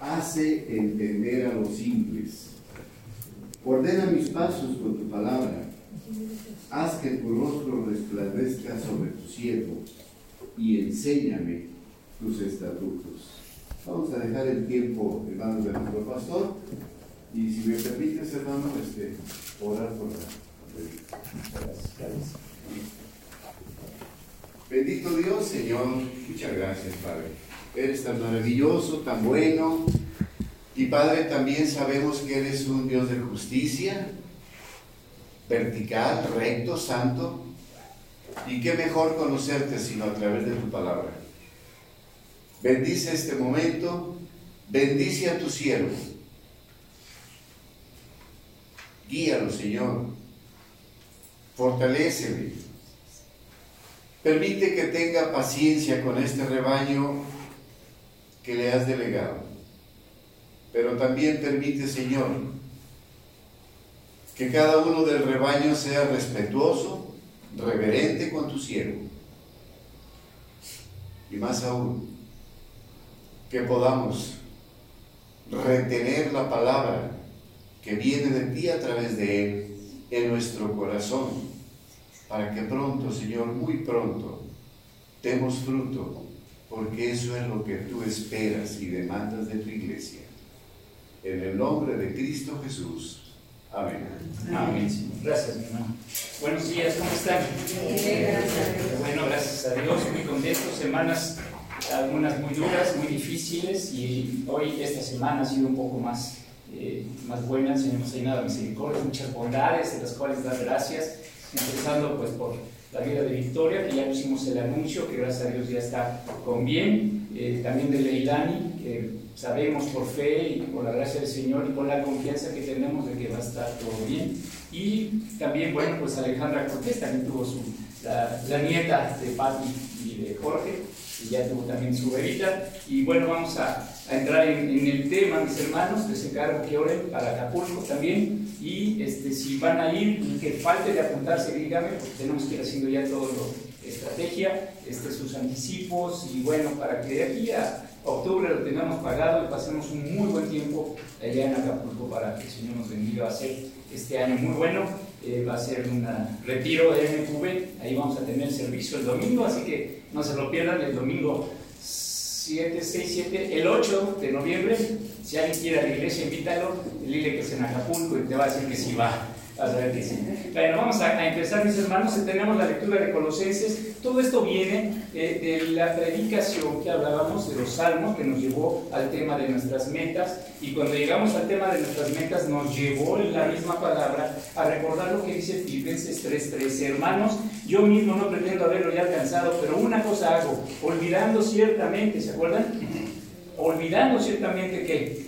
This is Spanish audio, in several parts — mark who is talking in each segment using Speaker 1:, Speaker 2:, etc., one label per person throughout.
Speaker 1: hace entender a los simples. Ordena mis pasos con tu palabra. Haz que tu rostro resplandezca sobre tu siervo y enséñame tus estatutos. Vamos a dejar el tiempo en manos de nuestro pastor y si me permites, hermano, este, orar por la. Bendito Dios, Señor, muchas gracias, Padre. Eres tan maravilloso, tan bueno. Y Padre, también sabemos que eres un Dios de justicia, vertical, recto, santo. Y qué mejor conocerte sino a través de tu palabra. Bendice este momento, bendice a tu siervo. Guíalo, Señor. Fortalécele. Permite que tenga paciencia con este rebaño que le has delegado. Pero también permite, Señor, que cada uno del rebaño sea respetuoso, reverente con tu siervo. Y más aún, que podamos retener la palabra que viene de ti a través de él en nuestro corazón, para que pronto, Señor, muy pronto, demos fruto, porque eso es lo que tú esperas y demandas de tu iglesia. En el nombre de Cristo Jesús. Amén.
Speaker 2: Amén. Gracias, mi hermano. Buenos días, ¿cómo están? Bueno, gracias a Dios, muy contentos. Semanas algunas muy duras, muy difíciles y hoy esta semana ha sido un poco más, eh, más buena. El Señor nos ha llenado de misericordia, muchas bondades de las cuales dar gracias, empezando pues por la vida de Victoria, que ya pusimos el anuncio, que gracias a Dios ya está con bien, eh, también de Leilani, que sabemos por fe y por la gracia del Señor y por la confianza que tenemos de que va a estar todo bien. Y también, bueno, pues Alejandra Cortés también tuvo su, la, la nieta de Patti y de Jorge, y ya tuvo también su bebita. Y bueno, vamos a, a entrar en, el tema, mis hermanos, les encargo que oren para Acapulco también. Y este, si van a ir que falte de apuntarse, dígame, porque tenemos que ir haciendo ya todo lo estrategia, este, sus anticipos y bueno, para que de aquí a octubre lo tengamos pagado y pasemos un muy buen tiempo allá en Acapulco para que el Señor nos bendiga. A ser este año muy bueno, eh, va a ser un retiro de MQV, ahí vamos a tener servicio el domingo, así que no se lo pierdan el domingo 7, 6, 7, el 8 de noviembre. Si alguien quiere a la iglesia, invítalo, dile que es en Acapulco y te va a decir que sí va. A ver que sí. Bueno, vamos a, a, empezar, mis hermanos. Tenemos la lectura de Colosenses. Todo esto viene eh, de la predicación que hablábamos de los salmos, que nos llevó al tema de nuestras metas. Y cuando llegamos al tema de nuestras metas, nos llevó la misma palabra a recordar lo que dice Filipenses 3:13. Hermanos, yo mismo no pretendo haberlo ya alcanzado, pero una cosa hago, olvidando ciertamente, ¿se acuerdan? Olvidando ciertamente que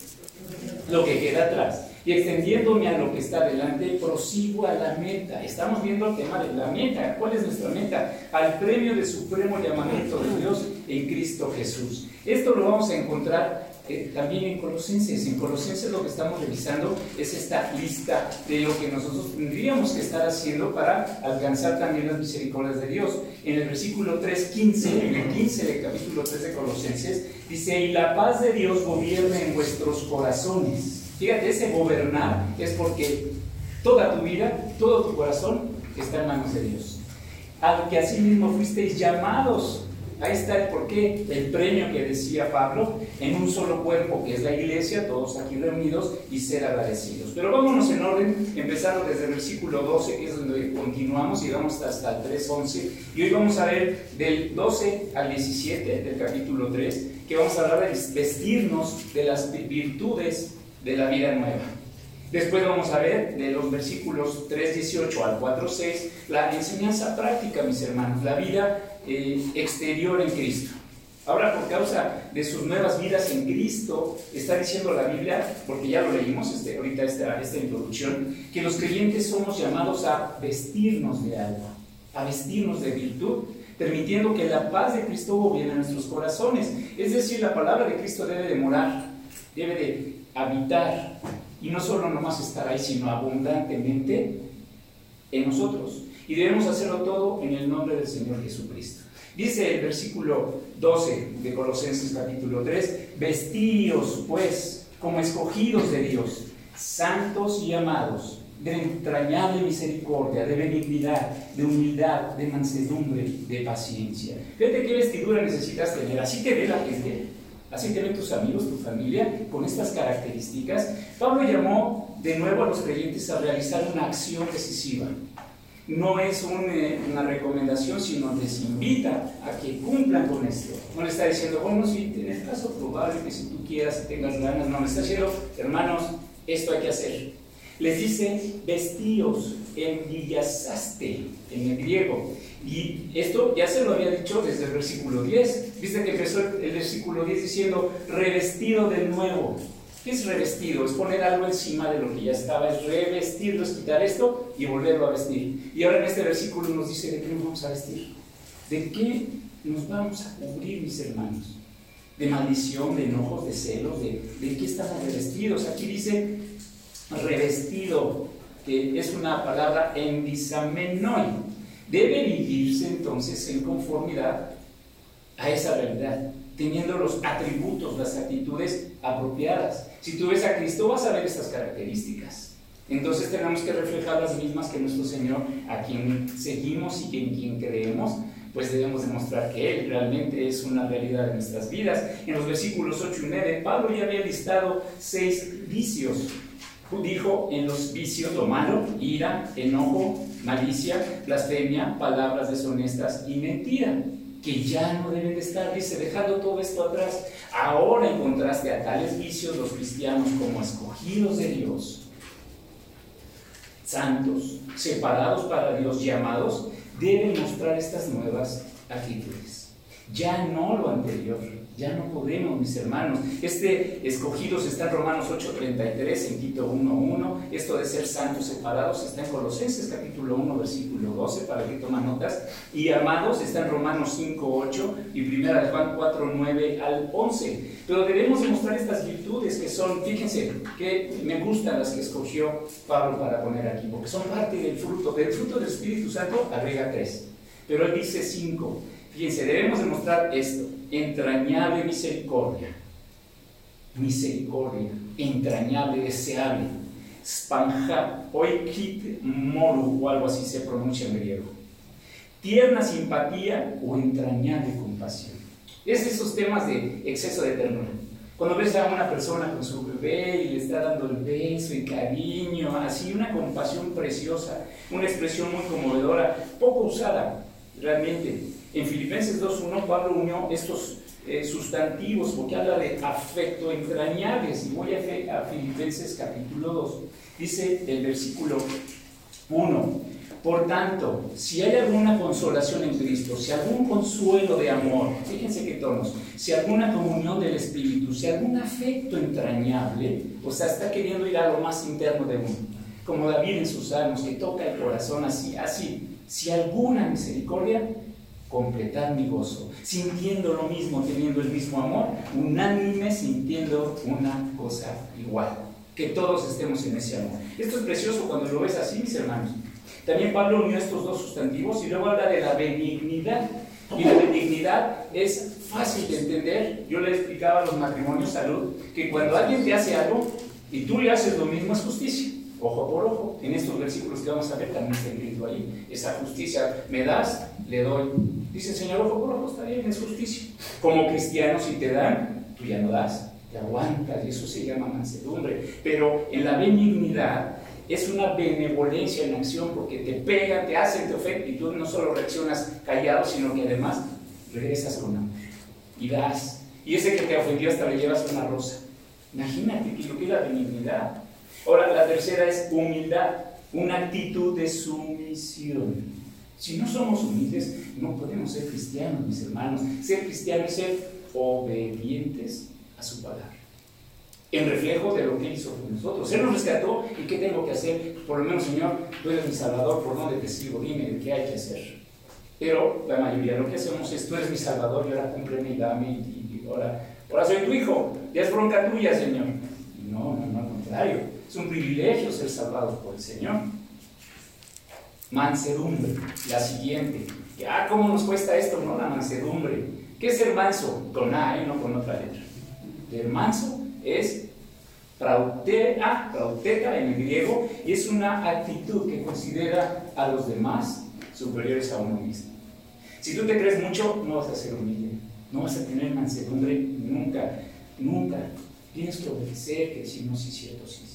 Speaker 2: lo que queda atrás y extendiéndome a lo que está delante, prosigo a la meta. Estamos viendo el tema de la meta. ¿Cuál es nuestra meta? Al premio de supremo llamamiento de Dios en Cristo Jesús. Esto lo vamos a encontrar eh, también en Colosenses. En Colosenses lo que estamos revisando es esta lista de lo que nosotros tendríamos que estar haciendo para alcanzar también las misericordias de Dios. En el versículo 3.15, en el 15 del capítulo 3 de Colosenses, dice, y la paz de Dios gobierne en vuestros corazones Fíjate, ese gobernar es porque toda tu vida, todo tu corazón está en manos de Dios. Al que así mismo fuisteis llamados. Ahí está el porqué, el premio que decía Pablo, en un solo cuerpo que es la iglesia, todos aquí reunidos, y ser agradecidos. Pero vámonos en orden, empezando desde el versículo 12, que es donde continuamos, y vamos hasta el 3.11. Y hoy vamos a ver del 12 al 17 del capítulo 3, que vamos a hablar de vestirnos de las virtudes de la vida nueva. Después vamos a ver de los versículos 3.18 al 4.6 la enseñanza práctica, mis hermanos, la vida eh, exterior en Cristo. Ahora, por causa de sus nuevas vidas en Cristo, está diciendo la Biblia, porque ya lo leímos este, ahorita esta, esta introducción, que los creyentes somos llamados a vestirnos de algo, a vestirnos de virtud, permitiendo que la paz de Cristo gobierne nuestros corazones. Es decir, la palabra de Cristo debe de morar, debe de habitar y no solo nomás estar ahí, sino abundantemente en nosotros. Y debemos hacerlo todo en el nombre del Señor Jesucristo. Dice el versículo 12 de Colosenses capítulo 3, vestíos pues como escogidos de Dios, santos y amados, de entrañable misericordia, de benignidad, de humildad, de mansedumbre, de paciencia. Fíjate qué vestidura necesitas tener, así te ve la gente, así te ven tus amigos, tu familia, con estas características. Pablo llamó de nuevo a los creyentes a realizar una acción decisiva no es eh, una recomendación, sino les invita a que cumplan con esto. No le está diciendo, bueno, si en el caso probable que si tú quieras, tengas ganas, no, le está diciendo, hermanos, esto hay que hacer. Les dice, vestíos, envillasaste en el griego. Y esto ya se lo había dicho desde el versículo 10. Viste que empezó el versículo 10 diciendo, revestido de nuevo. ¿Qué es revestido? Es poner algo encima de lo que ya estaba, es revestirlo, es quitar esto y volverlo a vestir. Y ahora en este versículo nos dice de qué nos vamos a vestir. ¿De qué nos vamos a cubrir, mis hermanos? De maldición, de enojos, de celos, de, de qué estamos revestidos. Aquí dice revestido, que es una palabra en disamenoi. Debe vivirse entonces en conformidad a esa realidad teniendo los atributos, las actitudes apropiadas. Si tú ves a Cristo vas a ver estas características. Entonces tenemos que reflejar las mismas que nuestro Señor, a quien seguimos y en quien creemos, pues debemos demostrar que Él realmente es una realidad de nuestras vidas. En los versículos 8 y 9, Pablo ya había listado seis vicios. Dijo en los vicios lo malo, ira, enojo, malicia, blasfemia, palabras deshonestas y mentira que ya no deben de estar, dice, dejando todo esto atrás. Ahora encontraste a tales vicios los cristianos como escogidos de Dios, santos, separados para Dios, llamados, deben mostrar estas nuevas actitudes. Ya no lo anterior. Ya no podemos, mis hermanos. Este escogidos está en Romanos 8:33, en Tito 1:1. Esto de ser santos separados está en Colosenses capítulo 1, versículo 12, para que tomen notas. Y amados está en Romanos 5:8 y primera de Juan 4:9 al 11. Pero debemos demostrar estas virtudes que son, fíjense, que me gustan las que escogió Pablo para poner aquí, porque son parte del fruto. Del fruto del Espíritu Santo agrega tres. Pero él dice cinco. Fíjense, debemos demostrar esto entrañable misericordia. Misericordia, entrañable, deseable. Spanja, oikit moru, o algo así se pronuncia en griego. Tierna simpatía o entrañable compasión. Es de esos temas de exceso de ternura. Cuando ves a una persona con su bebé y le está dando el beso y cariño, así una compasión preciosa, una expresión muy conmovedora, poco usada realmente en Filipenses 2.1 Pablo unió estos eh, sustantivos porque habla de afecto entrañables. Y voy a, a Filipenses capítulo 2. Dice el versículo 1. Por tanto, si hay alguna consolación en Cristo, si algún consuelo de amor, fíjense qué tonos, si alguna comunión del Espíritu, si algún afecto entrañable, o sea, está queriendo ir a lo más interno de uno, como David en sus salmos, que toca el corazón así, así, si alguna misericordia, completar mi gozo, sintiendo lo mismo, teniendo el mismo amor, unánime, sintiendo una cosa igual, que todos estemos en ese amor. Esto es precioso cuando lo ves así, mis hermanos. También Pablo unió estos dos sustantivos y luego habla de la benignidad. Y la benignidad es fácil de entender. Yo le explicaba a los matrimonios salud que cuando alguien te hace algo y tú le haces lo mismo es justicia ojo por ojo. En estos versículos que vamos a ver también está escrito ahí. Esa justicia me das, le doy. Dice Señor, ojo por ojo, está bien, es justicia. Como cristianos, si te dan, tú ya no das, te aguantas, y eso se llama mansedumbre. Pero en la benignidad es una benevolencia en acción porque te pegan, te hacen, te ofenden y tú no solo reaccionas callado, sino que además regresas con amor y das. Y ese que te ofendió hasta le llevas una rosa. Imagínate que lo que es la benignidad. Ahora, la tercera es humildad, una actitud de sumisión. Si no somos humildes, no podemos ser cristianos, mis hermanos. Ser cristiano es ser obedientes a su palabra. En reflejo de lo que hizo con nosotros. Él nos rescató y ¿qué tengo que hacer? Por lo menos, Señor, tú eres mi Salvador, ¿por dónde te sigo? Dime qué hay que hacer. Pero la mayoría de lo que hacemos es, tú eres mi Salvador y ahora cúmpleme y dame y, ahora, ahora soy tu hijo. Ya es bronca tuya, Señor. no, no, no, al contrario. Es un privilegio ser salvados por el Señor. Mansedumbre, la siguiente. Ah, ¿cómo nos cuesta esto? No, la mansedumbre. ¿Qué es ser manso? Con A, ¿eh? no con otra letra. El manso es prauteka en el griego, y es una actitud que considera a los demás superiores a uno mismo. Si tú te crees mucho, no vas a ser humilde, no vas a tener mansedumbre nunca, nunca. Tienes que obedecer, que si no, sí cierto, sí.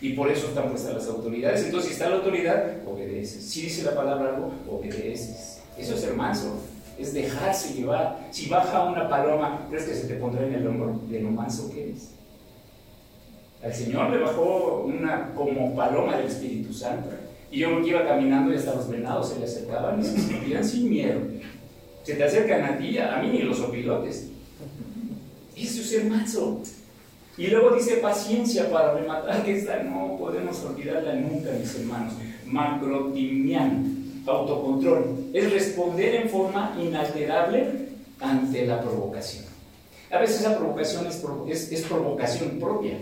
Speaker 2: Y por eso están puestas las autoridades. Entonces, si está la autoridad, obedeces. Si dice la palabra algo, obedeces. Eso es ser manso, es dejarse llevar. Si baja una paloma, ¿crees que se te pondrá en el hombro de lo manso que eres? Al Señor le bajó una como paloma del Espíritu Santo. Y yo iba caminando y hasta los venados se le acercaban y se sentían sin miedo. Se te acercan a ti, a mí ni los opilotes. Eso es ser manso. Y luego dice paciencia para rematar, que esta no podemos olvidarla nunca, mis hermanos. Macrotimian, autocontrol. Es responder en forma inalterable ante la provocación. A veces la provocación es, es provocación propia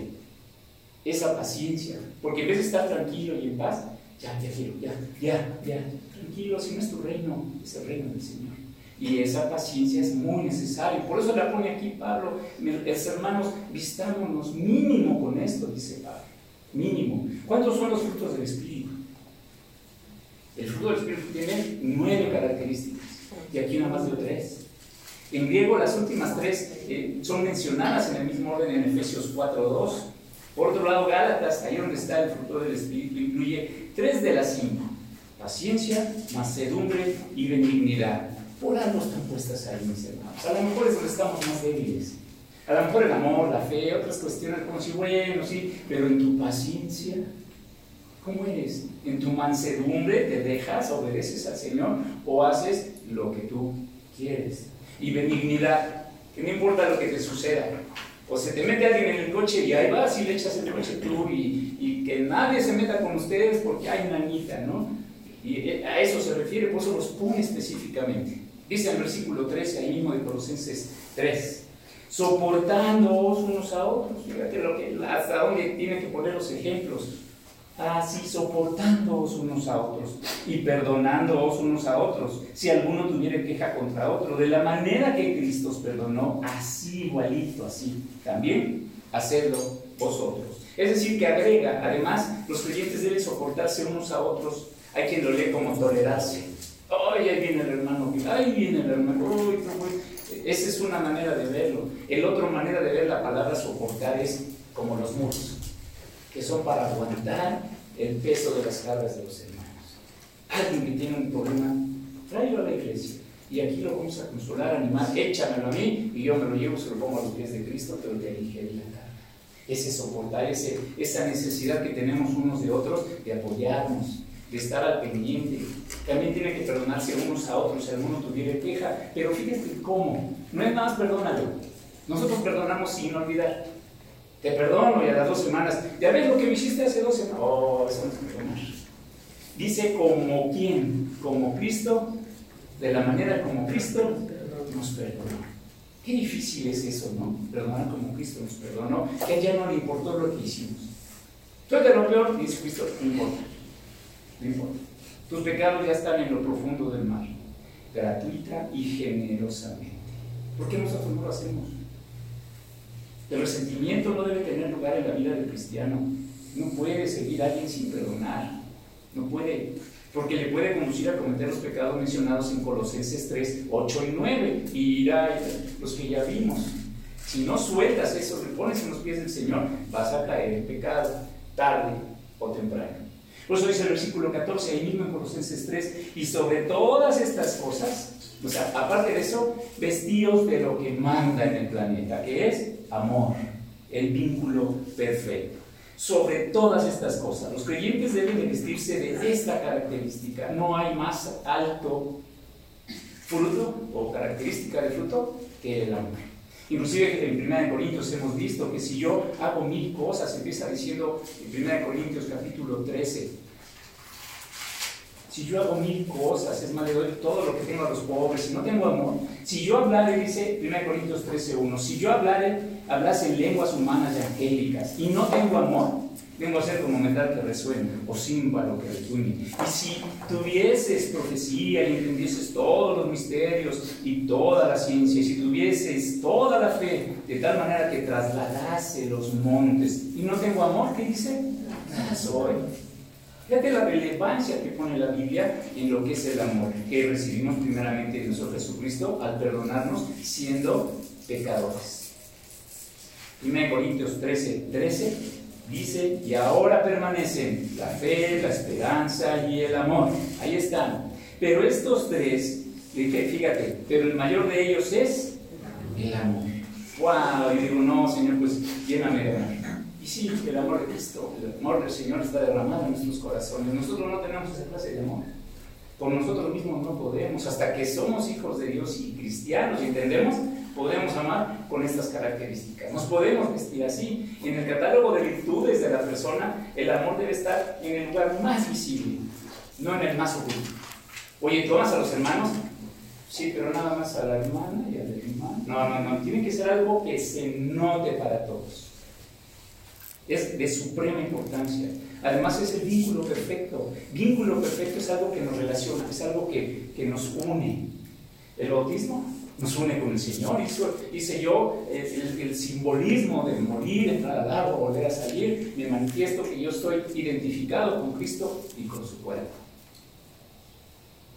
Speaker 2: esa paciencia. Porque en vez de estar tranquilo y en paz, ya, ya quiero, ya, ya, ya, tranquilo, si no es tu reino, es el reino del Señor. Y esa paciencia es muy necesaria. Por eso la pone aquí Pablo. Mis hermanos, vistámonos mínimo con esto, dice Pablo. Mínimo. ¿Cuántos son los frutos del Espíritu? El fruto del Espíritu tiene nueve características. Y aquí nada más de tres. En griego las últimas tres eh, son mencionadas en el mismo orden en Efesios 4.2. Por otro lado, Gálatas, ahí donde está el fruto del Espíritu, incluye tres de las cinco. Paciencia, macedumbre y benignidad. Por algo están puestas ahí, mis hermanos. A lo mejor es donde estamos más débiles. A lo mejor el amor, la fe, otras cuestiones como si, bueno, sí, pero en tu paciencia, ¿cómo eres? En tu mansedumbre te dejas, obedeces al Señor o haces lo que tú quieres. Y benignidad, que no importa lo que te suceda, o se te mete alguien en el coche y ahí vas y le echas el coche tú y, y que nadie se meta con ustedes porque hay una niña, ¿no? Y eh, a eso se refiere, por eso los pone específicamente. Dice el versículo 13, ahí mismo de Colosenses 3, soportándoos unos a otros. Fíjate lo que, hasta dónde tiene que poner los ejemplos así soportándoos unos a otros y perdonándoos unos a otros, si alguno tuviera queja contra otro, de la manera que Cristo os perdonó, así igualito, así, también hacedlo vosotros. Es decir, que agrega, además, los creyentes deben soportarse unos a otros. Hay quien lo lee como tolerarse. ¡Ay, ahí viene el hermano! ¡Ay, viene el hermano! ¡Uy, Esa es una manera de verlo. El otra manera de ver la palabra soportar es como los muros que son para aguantar el peso de las cargas de los hermanos. Alguien que tiene un problema, tráelo a la iglesia. Y aquí lo vamos a consolar, animar, échamelo a mí y yo me lo llevo, se lo pongo a los pies de Cristo, pero te aligeré la carga. Ese soportar, ese, esa necesidad que tenemos unos de otros de apoyarnos, de estar al pendiente. También tiene que perdonarse unos a otros si alguno tuviera queja. Pero fíjate cómo, no es nada más perdónalo. Nosotros perdonamos sin olvidar. Te perdono y a las dos semanas, ya ves lo que me hiciste hace dos semanas. Oh, eso no es perdonar. Dice como quien, como Cristo, de la manera como Cristo nos perdonó. Qué difícil es eso, ¿no? Perdonar como Cristo nos perdonó, que a ella no le importó lo que hicimos. Tú de lo peor, dice Cristo, no importa. No importa. Tus pecados ya están en lo profundo del mar, gratuita y generosamente. ¿Por qué nosotros no lo hacemos? El resentimiento no debe tener lugar en la vida del cristiano. No puede seguir a alguien sin perdonar. No puede. Porque le puede conducir a cometer los pecados mencionados en Colosenses 3, 8 y 9. Y irá los que ya vimos. Si no sueltas eso, le pones en los pies del Señor, vas a caer en pecado, tarde o temprano. Por eso dice el versículo 14, ahí mismo en Colosenses 3, y sobre todas estas cosas, o sea, aparte de eso, vestíos de lo que manda en el planeta, que es amor, el vínculo perfecto. Sobre todas estas cosas, los creyentes deben de vestirse de esta característica. No hay más alto fruto o característica de fruto que el amor. Inclusive en 1 Corintios hemos visto que si yo hago mil cosas, empieza diciendo en 1 Corintios capítulo 13, si yo hago mil cosas, es más, le doy todo lo que tengo a los pobres, si no tengo amor, si yo hablare, dice 1 Corintios 13.1, si yo hablare hablase en lenguas humanas y angélicas y no tengo amor, vengo a ser como metal que resuene o címbalo que retuñe. Y si tuvieses profecía y entendieses todos los misterios y toda la ciencia, y si tuvieses toda la fe, de tal manera que trasladase los montes, y no tengo amor, ¿qué dice? Nada soy. Fíjate la relevancia que pone la Biblia en lo que es el amor que recibimos primeramente de nuestro Jesucristo al perdonarnos siendo pecadores. 1 Corintios 13, 13 dice, y ahora permanecen la fe, la esperanza y el amor. Ahí están. Pero estos tres, fíjate, pero el mayor de ellos es el amor. ¡Wow! Y digo, no, Señor, pues lléname de amor. Y sí, el amor de Cristo, el amor del Señor está derramado en nuestros corazones. Nosotros no tenemos esa clase de amor. Por nosotros mismos no podemos. Hasta que somos hijos de Dios y cristianos y entendemos, podemos amar con estas características. Nos podemos vestir así. En el catálogo de virtudes de la persona, el amor debe estar en el lugar más visible, no en el más oculto. Oye, ¿tomas a los hermanos? Sí, pero nada más a la hermana y al hermano. No, no, no. Tiene que ser algo que se note para todos. Es de suprema importancia. Además es el vínculo perfecto. Vínculo perfecto es algo que nos relaciona, es algo que, que nos une. El bautismo nos une con el Señor. Hice yo el, el, simbolismo de morir, entrar al agua, volver a salir. Me manifiesto que yo estoy identificado con Cristo y con su cuerpo.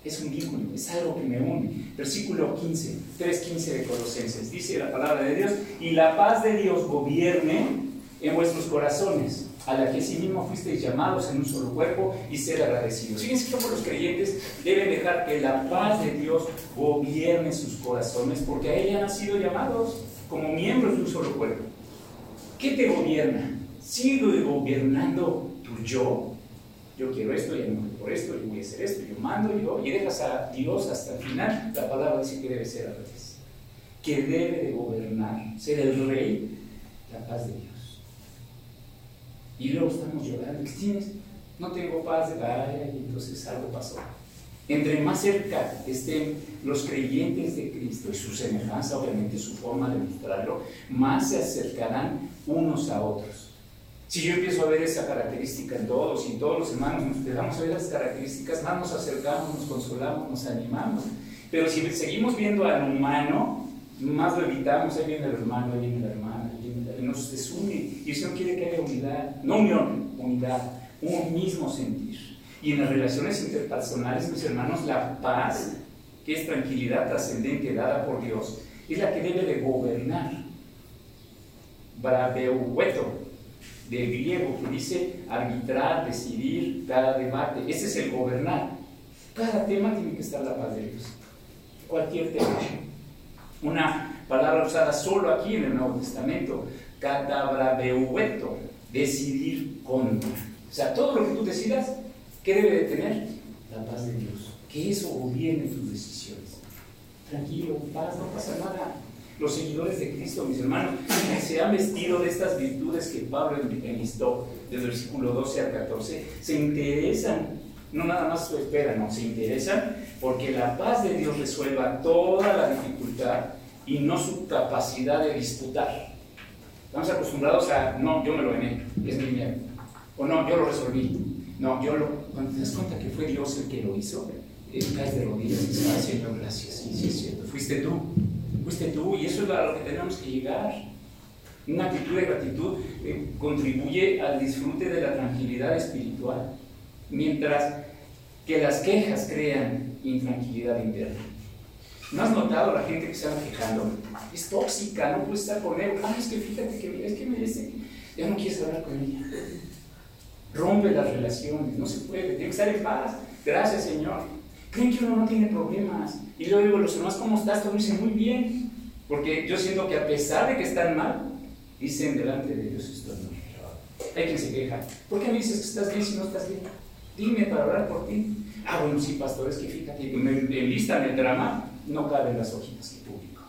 Speaker 2: Es un vínculo, es algo que me une. Versículo 15, 3.15 de Colosenses. Dice la palabra de Dios, y la paz de Dios gobierne en vuestros corazones, a la que sí mismo fuisteis llamados en un solo cuerpo y ser agradecidos. Fíjense cómo los creyentes deben dejar que la paz de Dios gobierne sus corazones, porque a ella han sido llamados como miembros de un solo cuerpo. ¿Qué te gobierna? ¿Sigue gobernando tu yo? Yo quiero esto, y no por esto, yo voy a hacer esto, yo mando, yo, y dejas a Dios hasta el final. La palabra dice que debe ser al revés. Que debe de gobernar, ser el rey, la paz de Dios. Y luego estamos llorando. ¿Qué tienes? No tengo paz. Ay, y entonces algo pasó. Entre más cerca estén los creyentes de Cristo y su semejanza, obviamente su forma de mostrarlo, más se acercarán unos a otros. Si yo empiezo a ver esa característica en todos y todos los hermanos nos empezamos a ver las características, más nos acercamos, nos consolamos, nos animamos. Pero si seguimos viendo al humano, más lo evitamos, ahí viene el hermano, ahí viene la hermana, nos desune. Y el Señor quiere que haya unidad, no unión, unidad, un mismo sentir. Y en las relaciones interpersonales, mis hermanos, la paz, que es tranquilidad trascendente dada por Dios, es la que debe de gobernar. Braveueto, del griego, que dice arbitrar, decidir cada debate. Ese es el gobernar. Cada tema tiene que estar la paz de Dios. Cualquier tema. Una palabra usada solo aquí en el Nuevo Testamento, catabrabeueto, decidir contra. O sea, todo lo que tú decidas, ¿qué debe de tener? La paz de Dios. Que eso gobierne tus decisiones. Tranquilo, paz, no pasa nada. Los seguidores de Cristo, mis hermanos, se han vestido de estas virtudes que Pablo enlistó desde el versículo 12 al 14, se interesan, no nada más lo esperan, no, se interesan porque la paz de Dios resuelva toda la dificultad y no su capacidad de disputar. Estamos acostumbrados a, no, yo me lo gané, es mi dinero. O no, yo lo resolví. No, yo lo. Cuando te das cuenta que fue Dios el que lo hizo, eh, caes de rodillas y dices, ah, Señor, gracias. Sí, sí, es cierto. Fuiste tú. Fuiste tú. Y eso es a lo que tenemos que llegar. Una actitud de gratitud eh, contribuye al disfrute de la tranquilidad espiritual, mientras que las quejas crean intranquilidad interna. ¿No has notado la gente que se anda quejando? Es tóxica, no puedes estar con él. Ah, es que fíjate que es que merece. Ya no quieres hablar con ella. Rompe las relaciones, no se puede, tiene que estar en paz. Gracias, Señor. Creen que uno no tiene problemas. Y luego digo, los demás, ¿cómo estás? Todos dicen muy bien. Porque yo siento que a pesar de que están mal, dicen delante de Dios estoy mal. Hay quien se queja. ¿Por qué me dices que estás bien si no estás bien? Dime para hablar por ti. Ah, bueno, sí, pastor, es que fíjate, me enlistan el drama no caben las hojitas en público.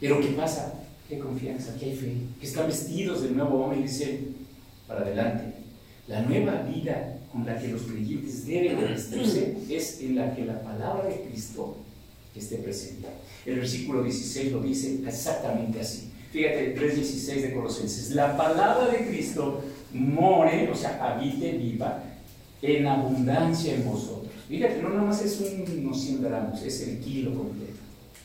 Speaker 2: Pero ¿qué pasa? ¿Qué confianza? ¿Qué hay fe? Que están vestidos del nuevo hombre y dicen, para adelante. La nueva vida con la que los creyentes deben vestirse es en la que la palabra de Cristo esté presente. El versículo 16 lo dice exactamente así. Fíjate, 3.16 de Colosenses. La palabra de Cristo more, o sea, habite, viva, en abundancia en vosotros. Fíjate, no nada más es unos 100 gramos, es el kilo completo.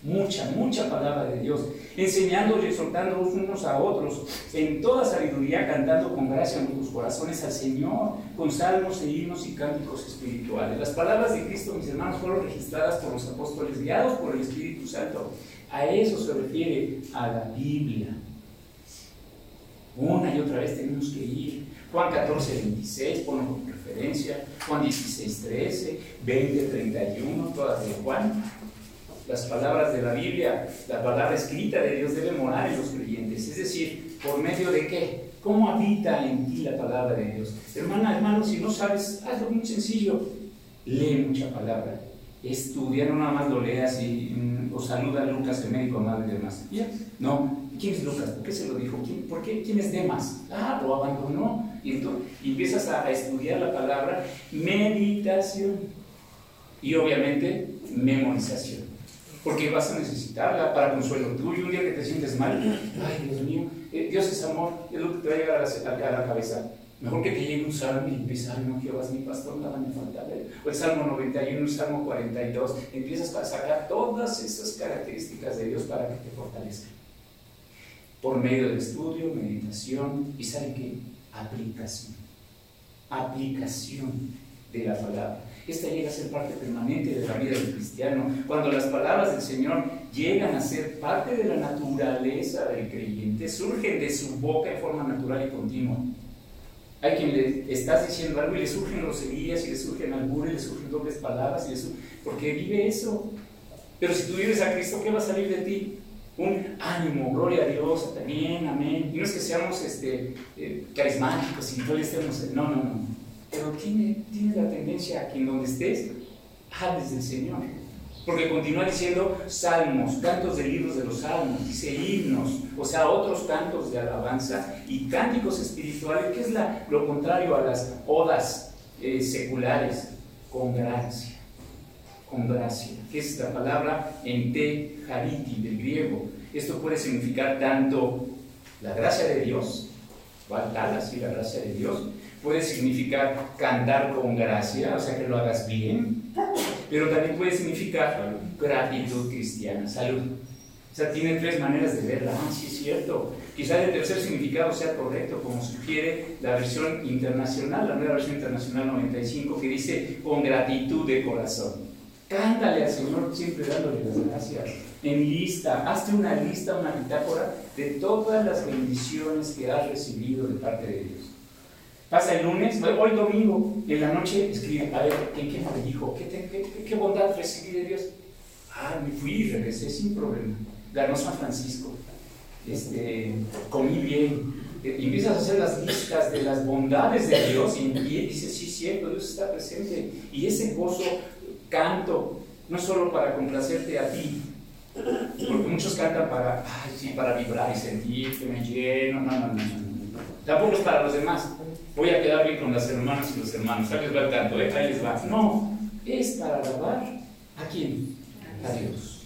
Speaker 2: Mucha, mucha palabra de Dios. Enseñando y exhortando unos a otros en toda sabiduría, cantando con gracia en tus corazones al Señor, con salmos e himnos y cánticos espirituales. Las palabras de Cristo, mis hermanos, fueron registradas por los apóstoles, guiados por el Espíritu Santo. A eso se refiere a la Biblia. Una y otra vez tenemos que ir. Juan 14, 26, ponlo referencia. Juan 16, 13, 20, 31, todas de Juan. Las palabras de la Biblia, la palabra escrita de Dios debe morar en los creyentes. Es decir, ¿por medio de qué? ¿Cómo habita en ti la palabra de Dios? Hermana, hermano, si no sabes, hazlo muy sencillo. Lee mucha palabra. Estudia, no nada más lo leas y mm, o saluda a Lucas, el médico amado y demás. ¿Ya? No. ¿Quién es Lucas? ¿Por qué se lo dijo? ¿Quién, ¿Por qué? ¿Quién es Demas? Ah, lo abandonó. Y entonces empiezas a, a estudiar la palabra. Meditación. Y obviamente, memorización porque vas a necesitarla para consuelo tuyo. Un día que te sientes mal, ay Dios mío, eh, Dios es amor, es lo que te va a llegar a la, cabeza. Mejor que te llegue un salmo y empieza, no, Jehová es mi pastor, nada me falta. O el Salmo 91, el Salmo 42, empiezas a sacar todas esas características de Dios para que te fortalezca. Por medio del estudio, meditación y, ¿saben qué? Aplicación. Aplicación de la palabra. Esta llega a ser parte permanente de la vida del cristiano. Cuando las palabras del Señor llegan a ser parte de la naturaleza del creyente, surgen de su boca en forma natural y continua. Hay quien le estás diciendo algo y le surgen groserías y le surgen albures, y le surgen dobles palabras, y eso, porque vive eso. Pero si tú vives a Cristo, ¿qué va a salir de ti? Un ánimo, gloria a Dios, también, amén. Y no es que seamos este, eh, carismáticos y no estemos. No, no, no pero tiene, tiene la tendencia a que en donde estés, hables del Señor. Porque continúa diciendo salmos, cantos de libros de los salmos, dice himnos, o sea, otros cantos de alabanza y cánticos espirituales, que es la, lo contrario a las odas eh, seculares, con gracia, con gracia, que es esta palabra en te hariti del griego. Esto puede significar tanto la gracia de Dios, tal así la gracia de Dios, puede significar cantar con gracia, o sea que lo hagas bien, pero también puede significar gratitud cristiana, salud. O sea, tiene tres maneras de verla. Ah, sí, es cierto. Quizá el tercer significado sea correcto, como sugiere la versión internacional, la nueva versión internacional 95, que dice con gratitud de corazón. Cántale al Señor siempre dándole las gracias. En lista, hazte una lista, una bitácora de todas las bendiciones que has recibido de parte de Dios. Pasa el lunes, hoy domingo, en la noche escribe, a ver, ¿qué, qué me dijo? ¿Qué, ¿Qué, bondad recibí de Dios? Ah, me fui y regresé sin problema. Ganó San Francisco. Este, comí bien. Eh, empiezas a hacer las listas de las bondades de Dios y, y dices, sí, cierto, Dios está presente. Y ese gozo, canto, no solo para complacerte a ti, porque muchos cantan para, ay, sí, para vibrar y sentir que me lleno, no, no, no, no. Tampoco es para los demás voy a quedar bien con las hermanas y los hermanos. Ahí les va el canto, ¿eh? ahí les va. No, es para alabar a quién? A Dios.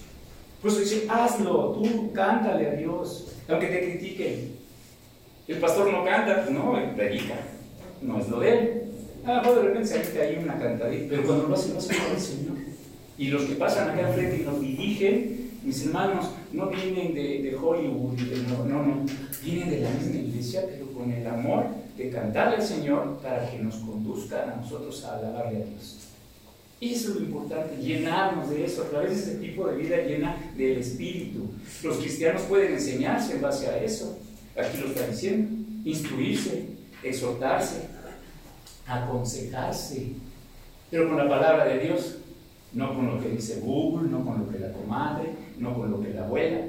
Speaker 2: Por eso dice, hazlo, tú cántale a Dios, aunque te critiquen. El pastor no canta, no, predica, no es lo de él. Ah, de repente se mete ahí una cantadita, pero cuando lo hace, lo hace con el Señor. Y los que pasan acá enfrente y nos dirigen, mis hermanos, no vienen de, de Hollywood, no, no, no, vienen de la misma iglesia, pero con el amor de cantarle al Señor para que nos conduzca a nosotros a alabarle a Dios. Eso es lo importante, llenarnos de eso, a través de ese tipo de vida llena del Espíritu. Los cristianos pueden enseñarse en base a eso. Aquí lo está diciendo. Instruirse, exhortarse, aconsejarse. Pero con la palabra de Dios, no con lo que dice Google, no con lo que la comadre, no con lo que la abuela,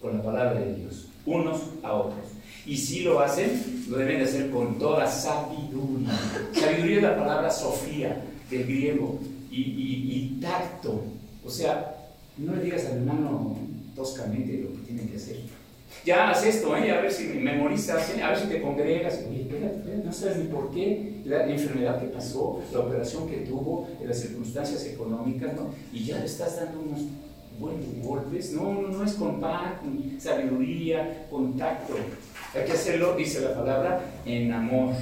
Speaker 2: con la palabra de Dios, unos a otros. Y si lo hacen, lo deben de hacer con toda sabiduría. Sabiduría es la palabra sofía del griego y, tacto. O sea, no le digas al hermano toscamente lo que tiene que hacer. Ya haz esto, ¿eh? a ver si memorizas, ¿eh? a ver si te congregas. Oye, no sabes ni por qué la enfermedad que pasó, la operación que tuvo, las circunstancias económicas, ¿no? Y ya le estás dando unos buenos golpes, no, no es con pan, con sabiduría, con tacto. Hay que hacerlo, dice la palabra, en amor.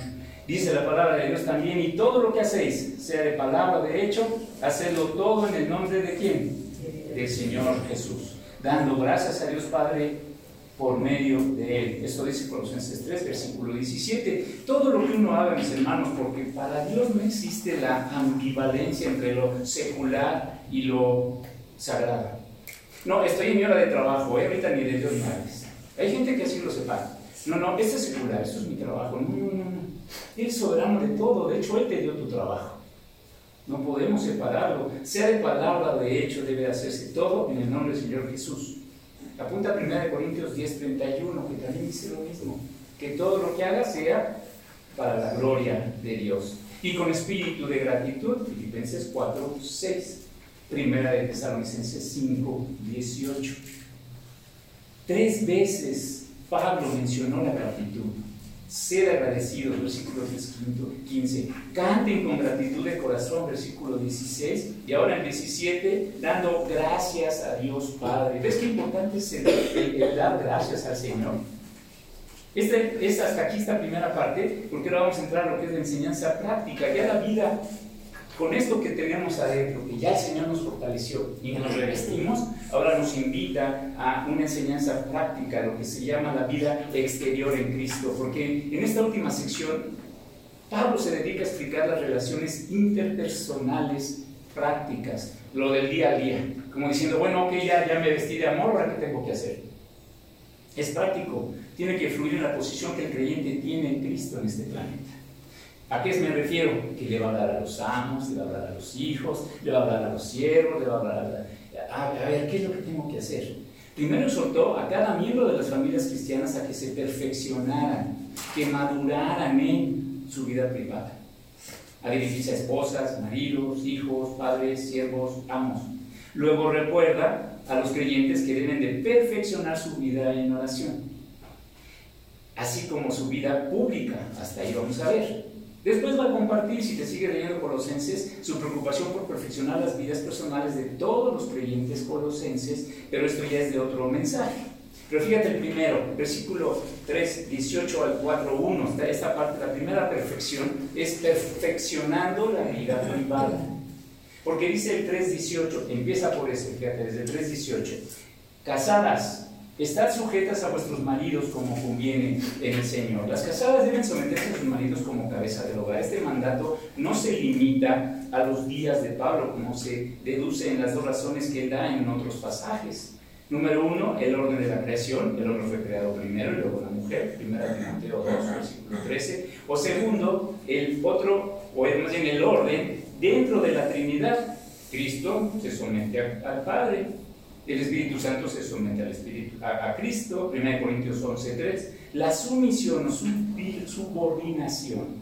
Speaker 2: Dice la palabra de Dios también, y todo lo que hacéis, sea de palabra o de hecho, hacedlo todo en el nombre de quién? Del Señor Jesús. Dando gracias a Dios Padre por medio de Él. Esto dice Colosenses 3, versículo 17. Todo lo que uno haga, mis hermanos, porque para Dios no existe la ambivalencia entre lo secular y lo sagrado. No, estoy en mi hora de trabajo, ¿eh? ahorita ni de Dios me Hay gente que así lo separa. No, no, este es secular, esto es mi trabajo. No, no, no. Él es soberano de todo, de hecho Él te dio tu trabajo. No podemos separarlo. Sea de palabra de hecho, debe hacerse todo en el nombre del Señor Jesús. Apunta 1 Corintios 10, 31, que también dice lo mismo. Que todo lo que haga sea para la gloria de Dios. Y con espíritu de gratitud, Filipenses 4, 6. Primera de Tesalonicenses 5, 18. Tres veces Pablo mencionó la gratitud ser agradecidos, versículo 15. Canten con gratitud de corazón, versículo 16. Y ahora en 17, dando gracias a Dios Padre. ¿Ves qué importante es el, dar gracias al Señor? Este, es hasta aquí esta primera parte, porque ahora vamos a entrar a lo que es la enseñanza práctica. Ya la vida con esto que tenemos adentro, que ya el Señor nos fortaleció y nos revestimos, ahora nos invita a una enseñanza práctica, lo que se llama la vida exterior en Cristo. Porque en esta última sección, Pablo se dedica a explicar las relaciones interpersonales prácticas, lo del día a día, como diciendo, bueno, ok, ya, ya me vestí de amor, ahora qué tengo que hacer. Es práctico, tiene que fluir en la posición que el creyente tiene en Cristo en este planeta. ¿A qué me refiero? Que le va a hablar a los amos, le va a hablar a los hijos, le va a hablar a los siervos, le va a hablar a, a, ver, ¿qué es lo que tengo que hacer? Primero exhortó a cada miembro de las familias cristianas a que se perfeccionaran, que maduraran en su vida privada. A dirigirse a esposas, maridos, hijos, padres, siervos, amos. Luego recuerda a los creyentes que deben de perfeccionar su vida en oración, así como su vida pública. Hasta ahí vamos a ver. Después va a compartir, si te sigue leyendo Colosenses, su preocupación por perfeccionar las vidas personales de todos los creyentes colosenses, pero esto ya es de otro mensaje. Pero fíjate el primero, versículo 3, 18 al 4, 1, está esta parte, la primera perfección es perfeccionando la vida privada. Porque dice el 3, 18, empieza por ese, fíjate, desde el 3, 18. Casadas, Estad sujetas a vuestros maridos como conviene en el Señor. Las casadas deben someterse a sus maridos como cabeza del hogar. Este mandato no se limita a los días de Pablo, como se deduce en las dos razones que él da en otros pasajes. Número uno, el orden de la creación. El hombre fue creado primero y luego la mujer. Primera de Mateo 2, versículo 13. O segundo, el otro, o más bien el orden dentro de la Trinidad. Cristo se somete al Padre el Espíritu Santo se somete al Espíritu, a, Cristo, 1 Corintios 11.3. La sumisión o subordinación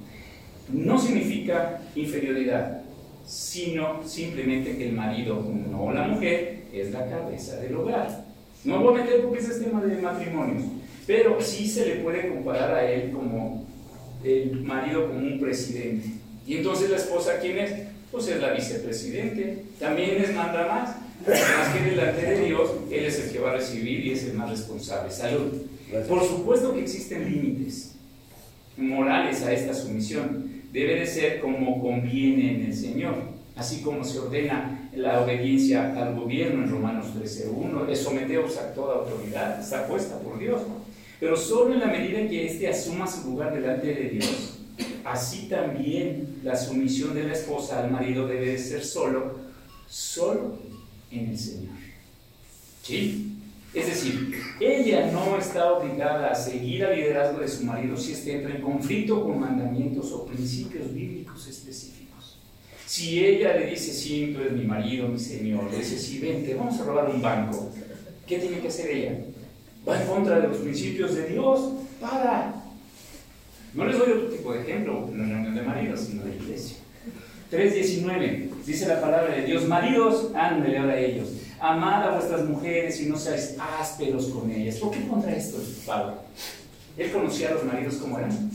Speaker 2: no significa inferioridad, sino simplemente que el marido, no la mujer, es la cabeza del hogar. No voy a meter porque ese es tema de matrimonios, pero sí se le puede comparar a él como el marido como un presidente. Y entonces la esposa, ¿quién es? Pues es la vicepresidente. También les manda más más que delante de Dios, Él es el que va a recibir y es el más responsable. Salud. Por supuesto que existen límites morales a esta sumisión. Debe de ser como conviene en el Señor, así como se ordena la obediencia al gobierno en Romanos 13.1, es someteos a toda autoridad, está puesta por Dios. Pero solo en la medida en que éste asuma su lugar delante de Dios, así también la sumisión de la esposa al marido debe de ser solo, solo en el Señor. ¿Sí? Es decir, ella no está obligada a seguir al liderazgo de su marido si este entra en conflicto con mandamientos o principios bíblicos específicos. Si ella le dice, sí, tú eres mi marido, mi señor, le dice, sí, vente, vamos a robar un banco, ¿qué tiene que hacer ella? Va en contra de los principios de Dios, para. No les doy otro tipo de ejemplo, en reunión de maridos, sino de iglesia. 3.19, dice la palabra de Dios, maridos, ándale ahora a ellos, amad a vuestras mujeres y no seáis ásperos con ellas. ¿Por qué contra esto, Pablo? Él conocía a los maridos como eran.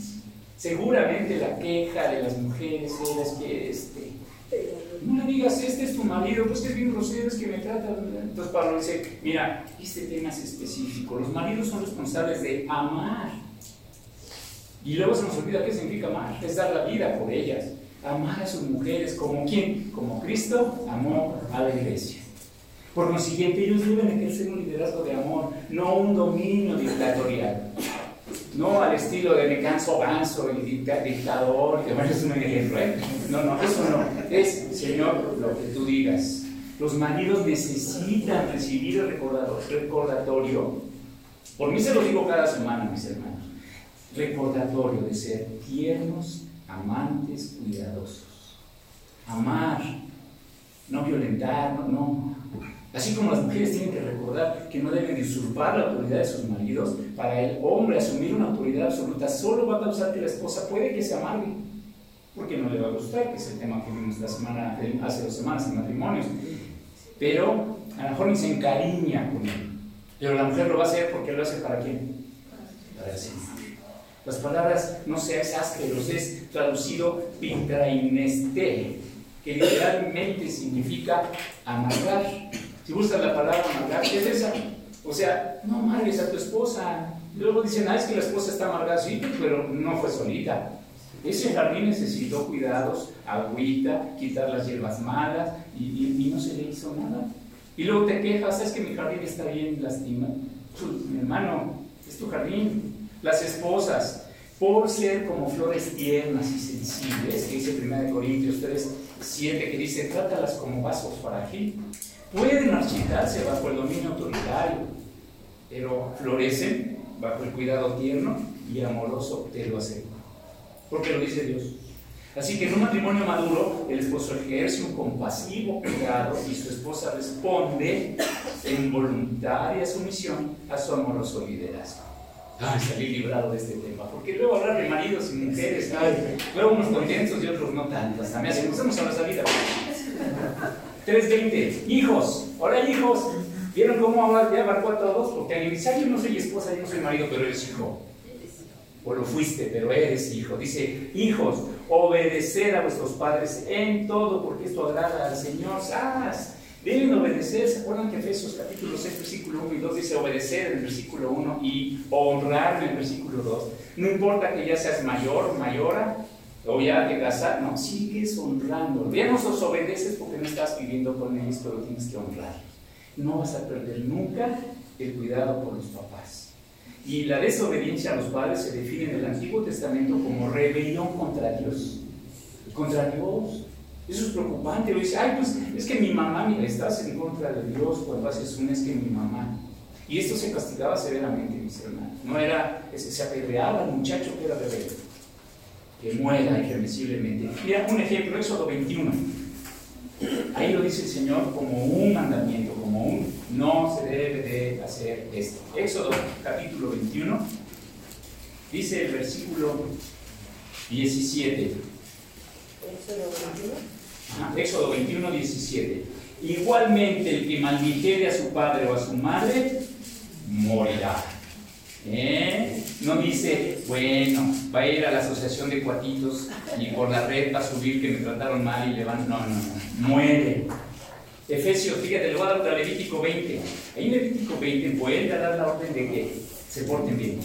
Speaker 2: Seguramente la queja de las mujeres era que este, no le digas, este es tu marido, pues que es bien grosero, es que me trata. Entonces Pablo dice, mira, este tema es específico. Los maridos son responsables de amar. Y luego se nos olvida qué significa amar, es dar la vida por ellas. Amar a sus mujeres como quién? Como Cristo amó a la iglesia. Por consiguiente, ellos deben ejercer un liderazgo de amor, no un dominio dictatorial. No al estilo de me canso ganso y dictador, que es un ejemplo. ¿eh? No, no, eso no. Es, Señor, lo que tú digas. Los maridos necesitan recibir el recordatorio. Por mí se lo digo cada semana, mis hermanos. Recordatorio de ser tiernos, amantes, cuidadosos. Amar, no violentar, no, no Así como las mujeres tienen que recordar que no deben usurpar la autoridad de sus maridos, para el hombre asumir una autoridad absoluta solo va a causar que la esposa puede que se amargue, porque no le va a gustar, que es el tema que vimos la semana, hace dos semanas en matrimonios. Pero a lo mejor ni se encariña con él. Pero la mujer lo va a hacer porque lo hace para quién? Para Señor. Las palabras no seas ásperos, es traducido pintraineste, que literalmente significa amargar. Si buscas la palabra amargar, ¿qué es esa? O sea, no amargues a tu esposa. Luego dicen, ah, es que la esposa está amargada, sí, pero no fue solita. Ese jardín necesitó cuidados, agüita, quitar las hierbas malas y, no se le hizo nada. Y luego te quejas, es que mi jardín está bien lastimado. Mi hermano, es tu jardín. Las esposas, por ser como flores tiernas y sensibles, que dice 1 Corintios 3, 7, que dice, trátalas como vasos aquí pueden marchitarse bajo el dominio autoritario, pero florecen bajo el cuidado tierno y amoroso, te lo aseguro. Porque lo dice Dios. Así que en un matrimonio maduro, el esposo ejerce un compasivo cuidado y su esposa responde en voluntaria sumisión a su amoroso liderazgo. Ay, salí librado de este tema, porque luego hablar de maridos y mujeres, ay, luego unos contentos y otros no tanto, hasta me hacen, a la salida. 3.20. Hijos. Hola, hijos. ¿Vieron cómo ya abarcó a todos? Porque al iniciar yo no soy esposa, yo no soy marido, pero eres hijo. O lo fuiste, pero eres hijo. Dice, hijos, obedeced a vuestros padres en todo, porque esto agrada al Señor. ¡Sas! Deben obedecer. ¿Se acuerdan que Efesios capítulo 6, versículo 1 y 2 dice obedecer en el versículo 1 y honrar en el versículo 2? No importa que ya seas mayor mayora, o ya te casar, no, sigues honrando. Ya no los obedeces porque no estás viviendo con ellos, pero tienes que honrar. No vas a perder nunca el cuidado por los papás. Y la desobediencia a los padres se define en el Antiguo Testamento como rebelión contra Dios. Contra Dios. Eso es preocupante. dice, ay, pues es que mi mamá, mira, estás en contra de Dios cuando haces un es que mi mamá. Y esto se castigaba severamente, mis hermanos. No era, se apedreaba al muchacho que era rebelde que muera irremisiblemente. Mira un ejemplo, Éxodo 21. Ahí lo dice el Señor como un mandamiento, como un no se debe de hacer esto. Éxodo capítulo 21, dice el versículo 17. Éxodo 21. Éxodo 21, 17. Igualmente el que maldijere a su padre o a su madre, morirá. ¿Eh? No dice, bueno, va a ir a la asociación de cuatitos y por la red va a subir que me trataron mal y le van. No, no, no. Muere. Efesios, fíjate, le voy a dar otra Levítico 20. Ahí en Levítico 20 vuelve a dar la orden de que se porten bien.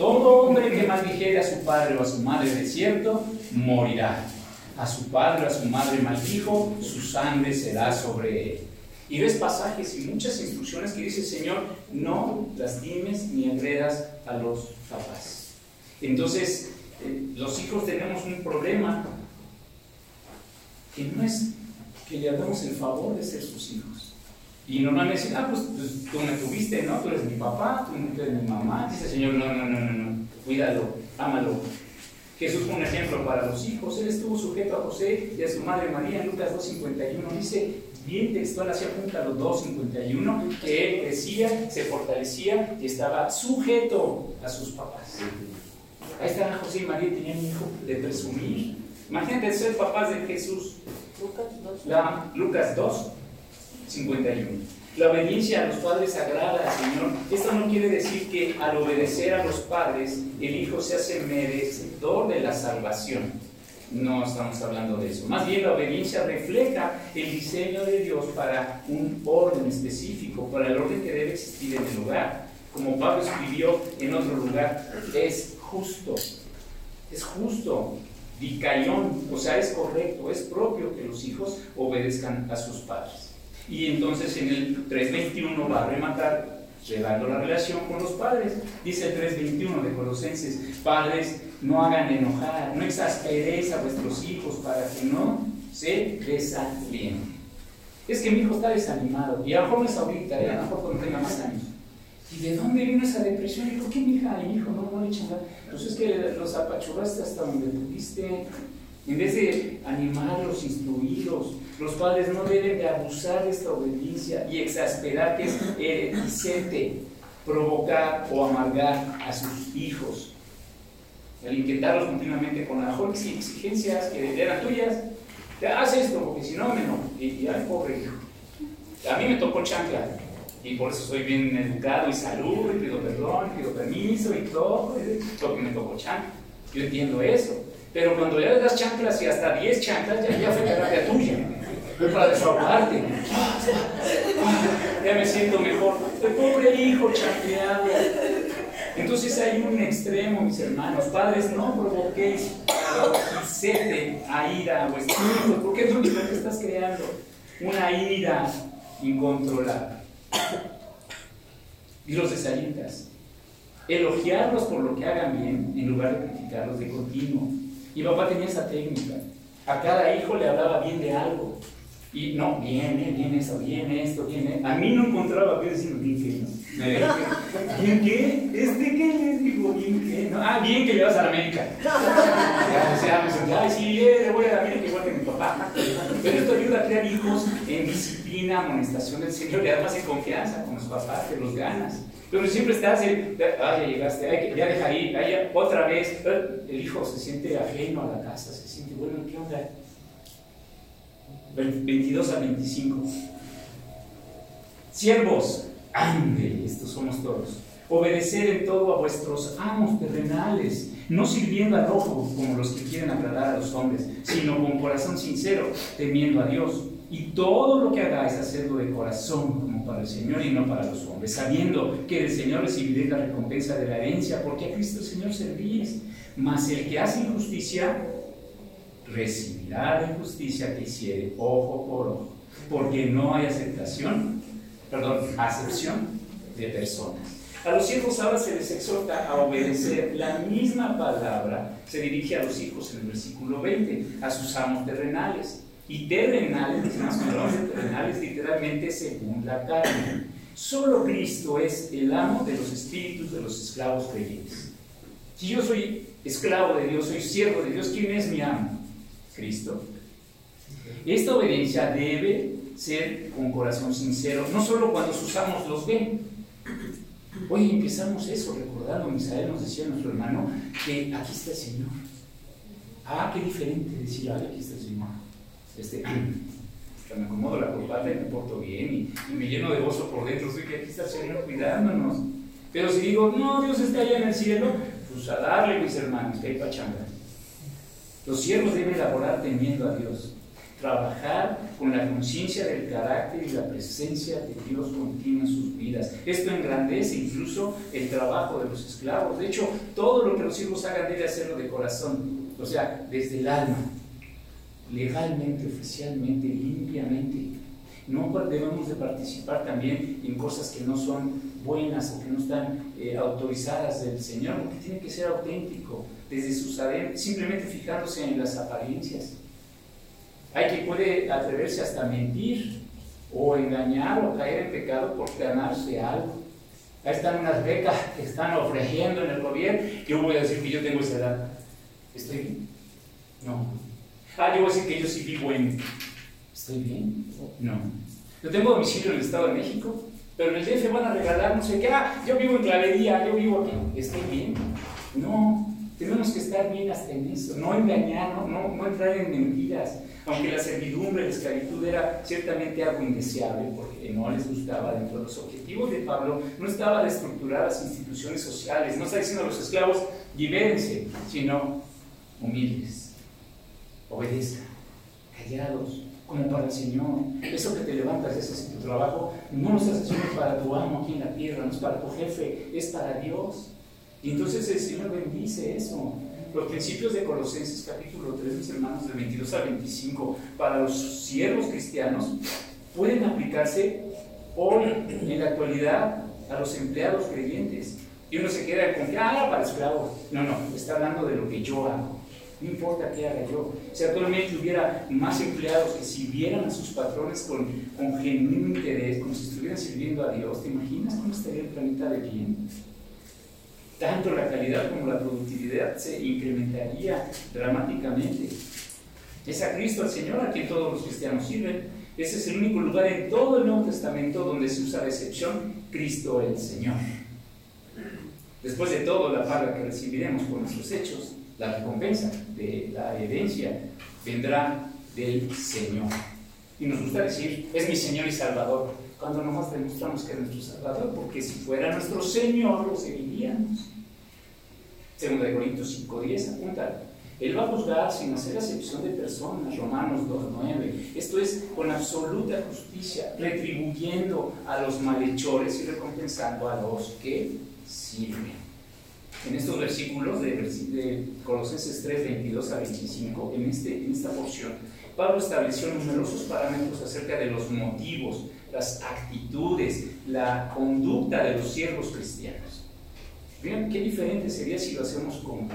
Speaker 2: Todo hombre que maldijere a su padre o a su madre de cierto, morirá. A su padre o a su madre maldijo, su sangre será sobre él. Y ves pasajes y muchas instrucciones que dice el Señor, no lastimes ni agredas a los papás. Entonces, eh, los hijos tenemos un problema que no es que le hagamos el favor de ser sus hijos. Y normalmente dicen, ah, pues, pues, tú me tuviste, ¿no? Tú eres mi papá, tú eres mi mamá. Dice el Señor, no, no, no, no, no, cuídalo, ámalo. Jesús fue un ejemplo para los hijos. Él estuvo sujeto a José y a su madre María en Lucas 2.51. Dice, bien textual, hacía punta los 2.51, que él crecía, se fortalecía y estaba sujeto a sus papás. Ahí estaban José y María, tenían un hijo de presumir. Imagínate ser papás de Jesús. Lucas 2, 51. La obediencia a los padres agrada al Señor. Esto no quiere decir que al obedecer a los padres el hijo se hace merecedor de la salvación. no estamos hablando de eso. Más bien la obediencia refleja el diseño de Dios para un orden específico, para el orden que debe existir en el lugar. Como Pablo escribió en otro lugar, es justo, es justo, dicayón, o sea, es correcto, es propio que los hijos obedezcan a sus padres. Y entonces en el 3.21 va a rematar llevando la relación con los padres. Dice el 3.21 de Colosenses, padres, no hagan enojar, no exasperéis a vuestros hijos para que no se desanimen. Es que mi hijo está desanimado, y a lo mejor no es ahorita, ¿eh? a lo mejor cuando tenga más años. ¿Y de dónde vino esa depresión? Y ¿por qué mi hija y mi hijo no, no le echan Pues es que los apachurraste hasta donde pudiste. En vez de animarlos, instruirlos, los padres no deben de abusar de esta obediencia y exasperar, que es eh, provocar o amargar a sus hijos. El inquietarlos continuamente con las exigencias que eran tuyas. Haz esto, porque si no, me no. Y, ay, pobre hijo. A mí me tocó chancla. Y por eso soy bien educado y salud, y pido perdón, y pido permiso y todo. Lo que me tocó chancla. Yo entiendo eso. Pero cuando ya le das chanclas y hasta 10 chanclas, ya, ya fue terapia tuya. Fue para desahogarte. Ya me siento mejor. El pobre hijo chancleado. Entonces hay un extremo, mis hermanos. Padres, no provoquéis a ira vuestros hijos, porque es lo que estás creando. Una ira incontrolable. Y los desalientas. Elogiarlos por lo que hagan bien en lugar de criticarlos de continuo. Y papá tenía esa técnica. A cada hijo le hablaba bien de algo. Y no, viene, viene eso, viene esto, viene. A mí no encontraba qué decir, bien que no. ¿Bien qué? ¿Este qué es? Digo, bien qué. No. Ah, bien que le vas a la América. Ya, o sea, me sentía, ay, sí, eh, le voy a la América igual que mi papá. Pero esto ayuda a crear hijos en disciplina, amonestación del Señor y además en confianza con los papás, que los ganas. Pero siempre estás, en, ah, ya llegaste, ya deja ir, otra vez. El hijo se siente ajeno a la casa, se siente, bueno, ¿qué onda? 22 a 25. Siervos, ande, estos somos todos. Obedecer en todo a vuestros amos terrenales, no sirviendo al ojo como los que quieren agradar a los hombres, sino con corazón sincero, temiendo a Dios. Y todo lo que hagáis, hacedlo de corazón, como para el Señor y no para los hombres, sabiendo que del Señor recibiréis la recompensa de la herencia, porque a Cristo el Señor servís. Mas el que hace injusticia, recibirá la injusticia que hiciere ojo por ojo, porque no hay aceptación, perdón, acepción de personas. A los siervos ahora se les exhorta a obedecer. La misma palabra se dirige a los hijos en el versículo 20, a sus amos terrenales. Y terrenales, terrenales literalmente según la carne. Solo Cristo es el amo de los espíritus de los esclavos creyentes. Si yo soy esclavo de Dios, soy siervo de Dios, ¿quién es mi amo? Cristo. Esta obediencia debe ser con corazón sincero, no solo cuando sus amos los ven. Hoy empezamos eso recordando, Misael nos decía nuestro hermano, que aquí está el Señor. Ah, qué diferente decir, aquí está el Señor. Este, me acomodo la corbata y me porto bien y, me lleno de gozo por dentro, sé que aquí está el Señor cuidándonos. Pero si digo, no, Dios está allá en el cielo, pues a darle, mis hermanos, que hay pachanga. Los siervos deben laborar temiendo a Dios, trabajar con la conciencia del carácter y la presencia de Dios continua en sus vidas. Esto engrandece incluso el trabajo de los esclavos. De hecho, todo lo que los siervos hagan debe hacerlo de corazón, o sea, desde el alma, legalmente, oficialmente, limpiamente. No debemos de participar también en cosas que no son buenas o que no están eh, autorizadas del Señor, porque tiene que ser auténtico desde sus adentros, simplemente fijándose en las apariencias. Hay que puede atreverse hasta mentir o engañar o caer en pecado por ganarse algo. Ahí están unas becas que están ofreciendo en el gobierno. Yo voy a decir que yo tengo esa edad. ¿Estoy bien? No. Ah, yo voy a decir que yo sí vivo en. ¿Estoy bien? No. Yo tengo domicilio en el Estado de México, pero en el DF van a regalar no sé qué. Ah, yo vivo en Clavería, yo vivo aquí. ¿Estoy bien? No. Tenemos que estar bien hasta en eso, no engañar, no, no, entrar en mentiras. Aunque la servidumbre, la esclavitud era ciertamente algo indeseable porque no les gustaba dentro de los objetivos de Pablo, no estaba de estructurar las instituciones sociales, no está diciendo a los esclavos libérense, sino humildes. obedezcan, callados, como para el Señor. Eso que te levantas, ese es tu trabajo, no lo estás haciendo para tu amo aquí en la tierra, no es para tu jefe, es para Dios. Y entonces el Señor bendice eso. Los principios de Colosenses capítulo 3, mis hermanos, de 22 a 25, para los siervos cristianos, pueden aplicarse hoy, en la actualidad, a los empleados creyentes. Y uno se queda con ah, para esclavos. No, no, está hablando de lo que yo hago. No importa qué haga yo. Si actualmente hubiera más empleados que sirvieran a sus patrones con, con genuino interés, como si estuvieran sirviendo a Dios, ¿te imaginas cómo estaría el planeta de bien? Tanto la calidad como la productividad se incrementaría dramáticamente. Es a Cristo, al Señor, a quien todos los cristianos sirven. Ese es el único lugar en todo el Nuevo Testamento donde se usa la excepción Cristo el Señor. Después de todo, la paga que recibiremos por nuestros hechos, la recompensa de la herencia, vendrá del Señor. Y nos gusta decir, es mi Señor y Salvador cuando nomás demostramos que es nuestro Salvador, porque si fuera nuestro Señor lo seguiríamos. Segundo de Corintios 5.10, apunta. Él va a juzgar sin hacer acepción de personas, Romanos 2.9. Esto es con absoluta justicia, retribuyendo a los malhechores y recompensando a los que sirven. En estos versículos de, de Colosenses 3, 22 a 25, en, este, en esta porción, Pablo estableció numerosos parámetros acerca de los motivos las actitudes, la conducta de los siervos cristianos. Vean qué diferente sería si lo hacemos con,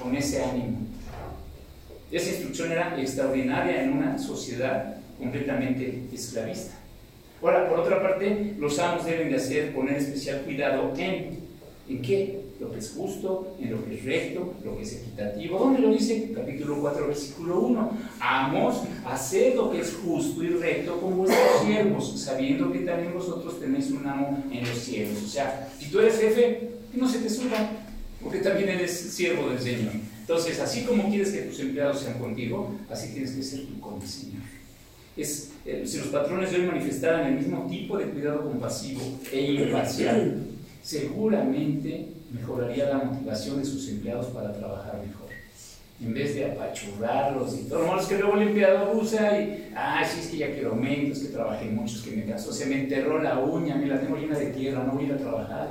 Speaker 2: con ese ánimo. Esa instrucción era extraordinaria en una sociedad completamente esclavista. Ahora, por otra parte, los amos deben de hacer, poner especial cuidado en, ¿en qué? Lo que es justo, en lo que es recto, lo que es equitativo. ¿Dónde lo dice? Capítulo 4, versículo 1. Amos, haced lo que es justo y recto con vuestros siervos, sabiendo que también vosotros tenéis un amo en los cielos. O sea, si tú eres jefe, no se te suba, porque también eres siervo del Señor. Entonces, así como quieres que tus empleados sean contigo, así tienes que ser tú con el Señor. Es, eh, si los patrones hoy manifestaran el mismo tipo de cuidado compasivo e imparcial, seguramente mejoraría la motivación de sus empleados para trabajar mejor. En vez de apachurrarlos y todo, es que luego el empleado abusa y, ah, sí, es que ya quiero aumento, es que trabajé mucho, es que me casó, se me enterró la uña, me la tengo llena de tierra, no voy a trabajar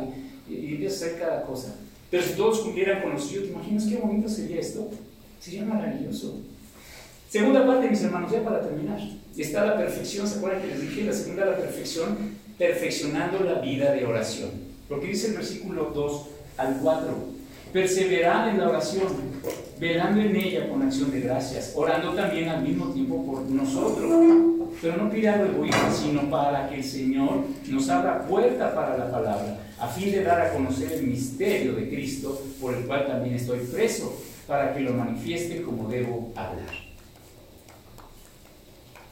Speaker 2: y, y, empieza a hacer cada cosa. Pero si todos cumplieran con los suyos, ¿te imaginas qué bonito sería esto? Sería maravilloso. Segunda parte, mis hermanos, ya para terminar. Está la perfección, ¿se acuerdan que les dije? La segunda, la perfección, perfeccionando la vida de oración. Porque dice el versículo 2, al 4. Perseverar en la oración, velando en ella con acción de gracias, orando también al mismo tiempo por nosotros. Pero no pide algo egoísta, sino para que el Señor nos abra puerta para la palabra, a fin de dar a conocer el misterio de Cristo, por el cual también estoy preso, para que lo manifieste como debo hablar.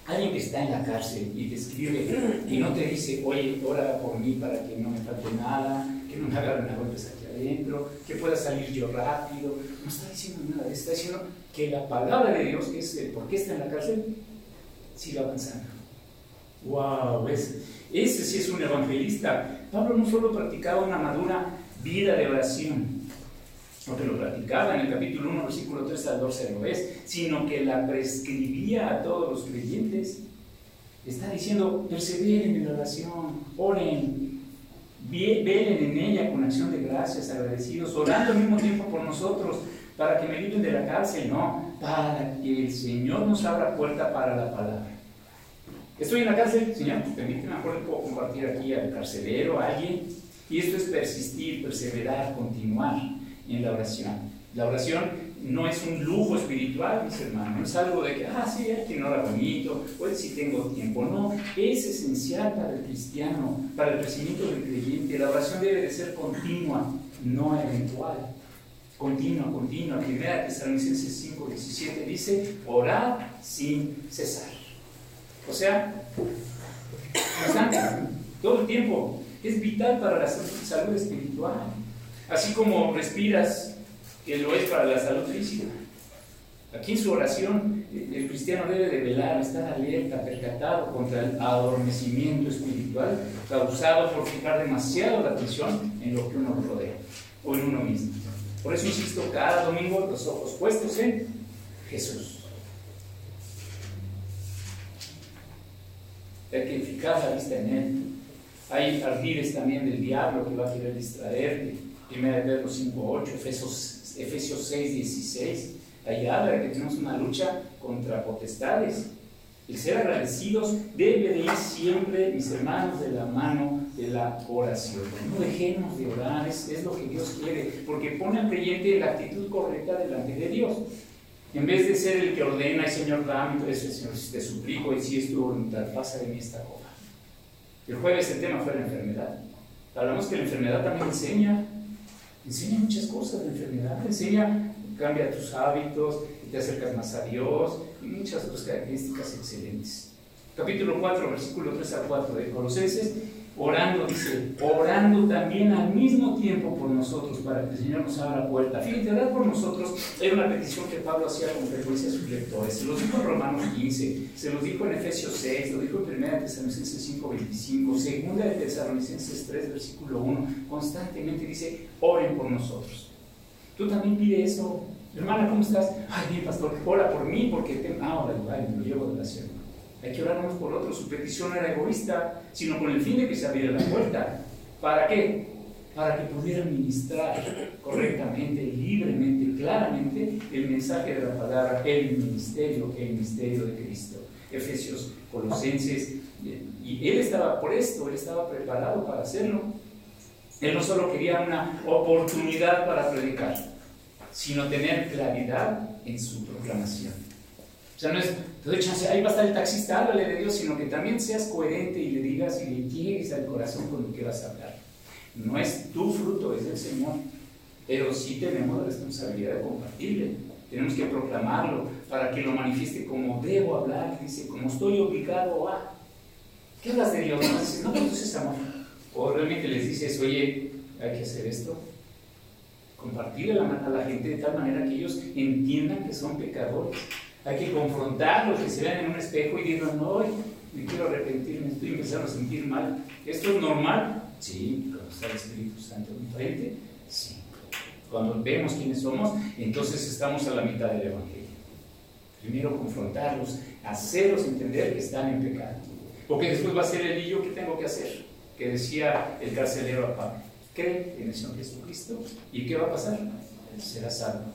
Speaker 2: Alguien que está en la cárcel y te escribe y no te dice, oye, ora por mí para que no me falte nada, que no me agarren a golpes dentro, que pueda salir yo rápido. No está diciendo nada, está diciendo que la palabra de Dios, es el por qué está en la cárcel, siga avanzando. ¡Wow! Ese, ese sí es un evangelista. Pablo no solo practicaba una madura vida de oración, porque lo practicaba en el capítulo 1, versículo 3 al 12 lo ves, sino que la prescribía a todos los creyentes. Está diciendo, perseveren en la oración, oren, velen en ella con acción de gracias, agradecidos, orando al mismo tiempo por nosotros, para que me libren de la cárcel, no, para que el Señor nos abra puerta para la palabra. Estoy en la cárcel, Señor, permíteme, mejor puedo compartir aquí al carcelero, a alguien, y esto es persistir, perseverar, continuar en la oración. La oración no es un lujo espiritual, mis hermanos, no es algo de que, ah, sí, hay quien ora bonito, pues si tengo tiempo. No, es esencial para el cristiano, para el crecimiento del creyente. La oración debe de ser continua, no eventual. Continua, continua. Primera Tesalonicenses 5, 17 dice, orar sin cesar. O sea, todo el tiempo. Es vital para la salud espiritual. Así como respiras que lo es para la salud física. Aquí en su oración el cristiano debe de velar, estar alerta, percatado contra el adormecimiento espiritual causado por fijar demasiado la atención en lo que uno rodea o en uno mismo. Por eso insisto, cada domingo los ojos puestos en Jesús. Hay que fijar la en Él. Hay ardides también del diablo que va a querer distraerte. Primera de Pedro 5.8, Efesios Efesios 6.16. Ahí habla de que tenemos una lucha contra potestades. El ser agradecidos debe de ir siempre, mis hermanos, de la mano de la oración. No dejemos de orar, es, es lo que Dios quiere, porque pone al creyente en la actitud correcta delante de Dios. En vez de ser el que ordena, Señor, dame, entonces, Señor, te suplico, y si es tu voluntad, pasa de mí esta copa. El jueves el tema fue la enfermedad. Hablamos que la enfermedad también enseña, enseña muchas cosas la enfermedad, enseña, cambia tus hábitos, te acercas más a Dios, y muchas otras características excelentes. Capítulo 4, versículo 3 a 4 de Colosenses orando, dice, orando también al mismo tiempo por nosotros para que el Señor nos abra la puerta. Fíjate, orar por nosotros era una petición que Pablo hacía con frecuencia a sus lectores. Se los dijo en Romanos 15, se los dijo en Efesios 6, lo dijo en 1 Tesalonicenses 5, 25, 2 de Tesalonicenses 3, versículo 1. Constantemente dice, oren por nosotros. Tú también pide eso. Hermana, ¿cómo estás? Ay, bien, pastor, ora por mí porque te... Ah, ahora, lo llevo de la sierra. Hay que orar unos por otros. Su petición era egoísta, sino con el fin de que se abriera la puerta. ¿Para qué? Para que pudieran ministrar correctamente, libremente, claramente el mensaje de la palabra, el ministerio, el ministerio de Cristo. Efesios, Colosenses. Y él estaba por esto, él estaba preparado para hacerlo. Él no solo quería una oportunidad para predicar, sino tener claridad en su proclamación. O sea, no es, te doy ahí va a estar el taxista, háblale de Dios, sino que también seas coherente y le digas y le llegues al corazón con lo que vas a hablar. No es tu fruto, es del Señor. Pero sí tenemos la responsabilidad de compartirle. Tenemos que proclamarlo para que lo manifieste como debo hablar, dice, como estoy obligado a. ¿Qué hablas de Dios? No, dices, no, entonces amor. O realmente les dices, oye, hay que hacer esto. Compartirle a la gente de tal manera que ellos entiendan que son pecadores hay que confrontarlos, que se vean en un espejo y digan, no, me quiero arrepentir, me estoy empezando a sentir mal. ¿Esto es normal? Sí, cuando está el Espíritu Santo enfrente, sí. Cuando vemos quiénes somos, entonces estamos a la mitad del Evangelio. Primero confrontarlos, hacerlos entender que están en pecado. Porque después va a ser el yo que tengo que hacer, que decía el carcelero a Pablo. Cree en el Señor Jesucristo y ¿qué va a pasar? Será salvo.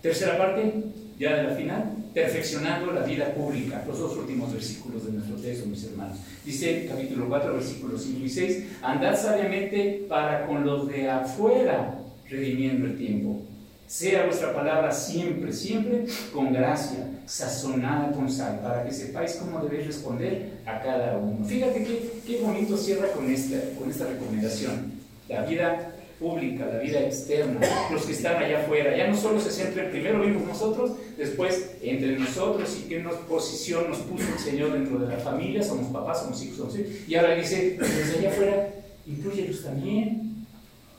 Speaker 2: Tercera parte, ya de la final, perfeccionando la vida pública. Los dos últimos versículos de nuestro texto, mis hermanos. Dice capítulo 4, versículos 5 y 6, andad sabiamente para con los de afuera, redimiendo el tiempo. Sea vuestra palabra siempre, siempre con gracia, sazonada con sal, para que sepáis cómo debéis responder a cada uno. Fíjate qué, qué bonito cierra con esta, con esta recomendación. La vida pública, la vida externa, los que están allá afuera. Ya no solo se centra, primero vimos nosotros, después entre nosotros y qué posición nos puso el Señor dentro de la familia, somos papás, somos hijos, somos hijos. Y ahora dice, desde allá afuera, incluyelos también.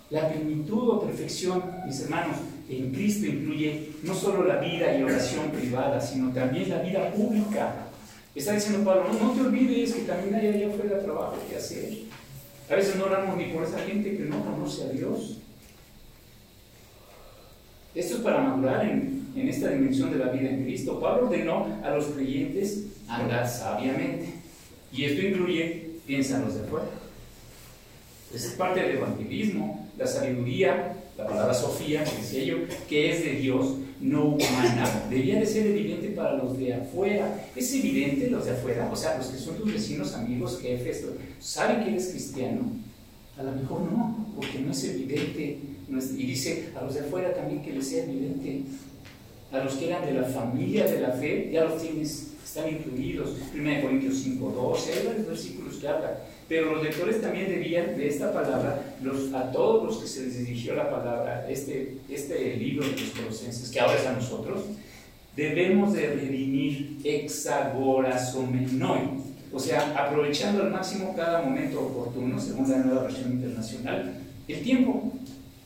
Speaker 2: La plenitud o perfección, mis hermanos, en Cristo incluye no solo la vida y oración privada, sino también la vida pública. Está diciendo Pablo, no, no te olvides que también hay allá afuera trabajo que hacer. A veces no oramos ni por esa gente que no conoce a Dios. Esto es para madurar en, en esta dimensión de la vida en Cristo. Pablo ordenó a los creyentes andar sabiamente. Y esto incluye, piensan los de afuera. Es parte del evangelismo, la sabiduría, la palabra Sofía, que decía yo, que es de Dios, no humana. Debía de ser evidente para los de afuera. Es evidente los de afuera, o sea, los que son tus vecinos, amigos, jefes, ¿saben que eres cristiano? A lo mejor no, porque no es evidente. y dice a los de afuera también que les sea evidente. A los que eran de la familia de la fe, ya los tienes, están incluidos. 1 Corintios 5, 12, hay varios versículos que hablan pero los lectores también debían de esta palabra, los, a todos los que se les dirigió la palabra, este, este libro de los Colosenses, que ahora es a nosotros, debemos de redimir hexagorazomenoi, o sea, aprovechando al máximo cada momento oportuno, según la nueva versión internacional, el tiempo.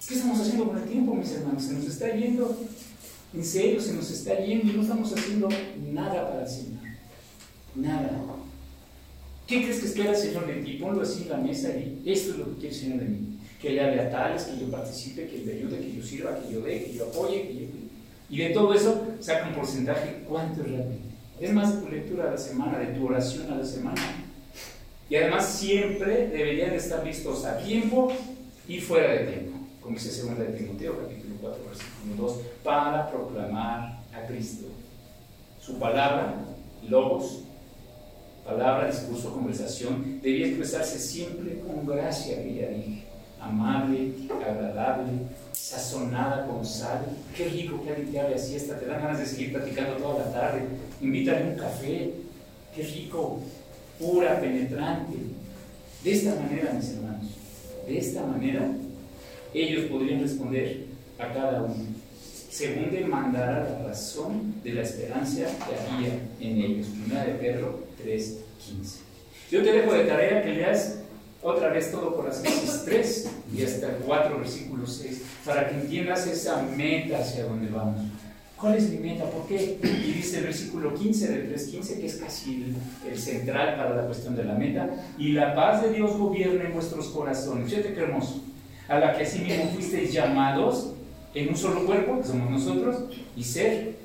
Speaker 2: ¿Qué estamos haciendo con el tiempo, mis hermanos? Se nos está yendo, en serio, se nos está yendo y no estamos haciendo nada para el Señor. Nada. ¿Qué crees que espera el Señor de ti? Ponlo así en la mesa y esto es lo que quiere el Señor de mí. Que le hable a tales, que yo participe, que le ayude, que yo sirva, que yo dé, que yo apoye, que yo... Y de todo eso saca un porcentaje, ¿cuánto es realmente? Es más tu lectura a la semana, de tu oración a la semana. Y además siempre deberían estar listos a tiempo y fuera de tiempo, como dice 2 de Timoteo, capítulo 4, versículo 2, para proclamar a Cristo. Su palabra, logos, palabra, discurso, conversación, debía expresarse siempre con gracia, que ya dije, amable, agradable, sazonada con sal. Qué rico que alguien te hable así, esta te dan ganas de seguir platicando toda la tarde. Invítale un café, qué rico, pura, penetrante. De esta manera, mis hermanos, de esta manera, ellos podrían responder a cada uno, según demandara la razón de la esperanza que había en ellos. Primera de Pedro 3.15. Yo te dejo de tarea que leas otra vez todo crisis 3 y hasta el 4, versículo 6, para que entiendas esa meta hacia donde vamos. ¿Cuál es mi meta? ¿Por qué? Y dice el versículo 15 del 3.15, que es casi el, central para la cuestión de la meta, y la paz de Dios gobierna en vuestros corazones. Fíjate qué hermoso. A la que así mismo fuisteis llamados en un solo cuerpo, que somos nosotros, y ser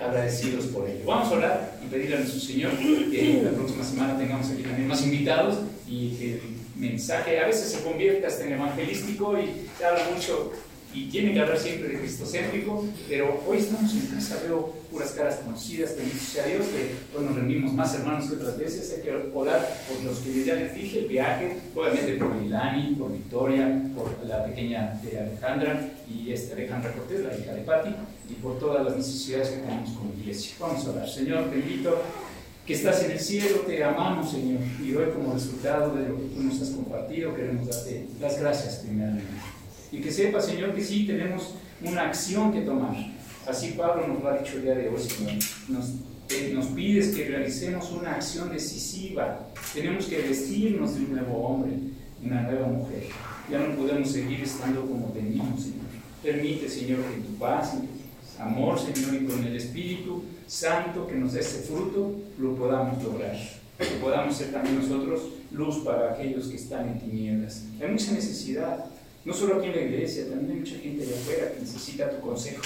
Speaker 2: agradecidos por ello. Vamos a orar y pedirle a nuestro Señor que la próxima semana tengamos aquí también más invitados y que mensaje a veces se convierte hasta en evangelístico y habla mucho y tiene que hablar siempre de cristocéntrico, pero hoy estamos en casa, veo puras caras conocidas, bendito sea Dios, que hoy nos reunimos más hermanos que otras veces, hay que orar por los que ya les dije, el viaje, obviamente por Milani, por Victoria, por la pequeña de Alejandra y esta Alejandra Cortés, la hija de Patti, y por todas las necesidades que tenemos como iglesia. Vamos a orar, Señor, bendito que estás en el cielo, te amamos, Señor. Y hoy, como resultado de lo que tú nos has compartido, queremos darte las gracias primeramente. Y que sepa, Señor, que sí tenemos una acción que tomar. Así Pablo nos lo ha dicho el día de hoy, Señor. Nos, nos pides que realicemos una acción decisiva. Tenemos que vestirnos de un nuevo hombre, una nueva mujer. Ya no podemos seguir estando como teníamos, Señor. Permite, Señor, que tu paz, amor, Señor, y con el Espíritu Santo que nos dé ese fruto, lo podamos lograr. Que podamos ser también nosotros luz para aquellos que están en tinieblas. Hay mucha necesidad, no solo aquí en la iglesia, también hay mucha gente de afuera que necesita tu consejo,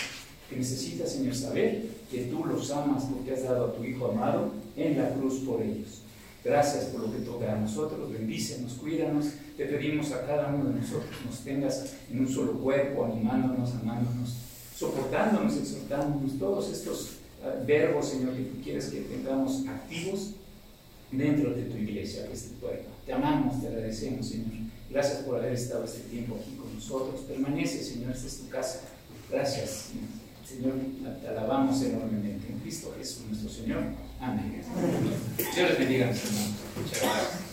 Speaker 2: que necesita, Señor, saber que tú los amas porque has dado a tu Hijo amado en la cruz por ellos. Gracias por lo que toca a nosotros, bendícenos, cuídanos. Te pedimos a cada uno de nosotros nos tengas en un solo cuerpo, animándonos, amándonos, soportándonos, exhortándonos, todos estos eh, verbo Señor, que tú quieres que tengamos activos dentro de tu iglesia, que es tu pueblo. Te amamos, te agradecemos, Señor. Gracias por haber estado este tiempo aquí con nosotros. Permanece, Señor, esta es tu casa. Gracias, Señor. Te alabamos enormemente. En Cristo Jesús, nuestro Señor. Amén. Dios les bendiga, mis. Muchas gracias.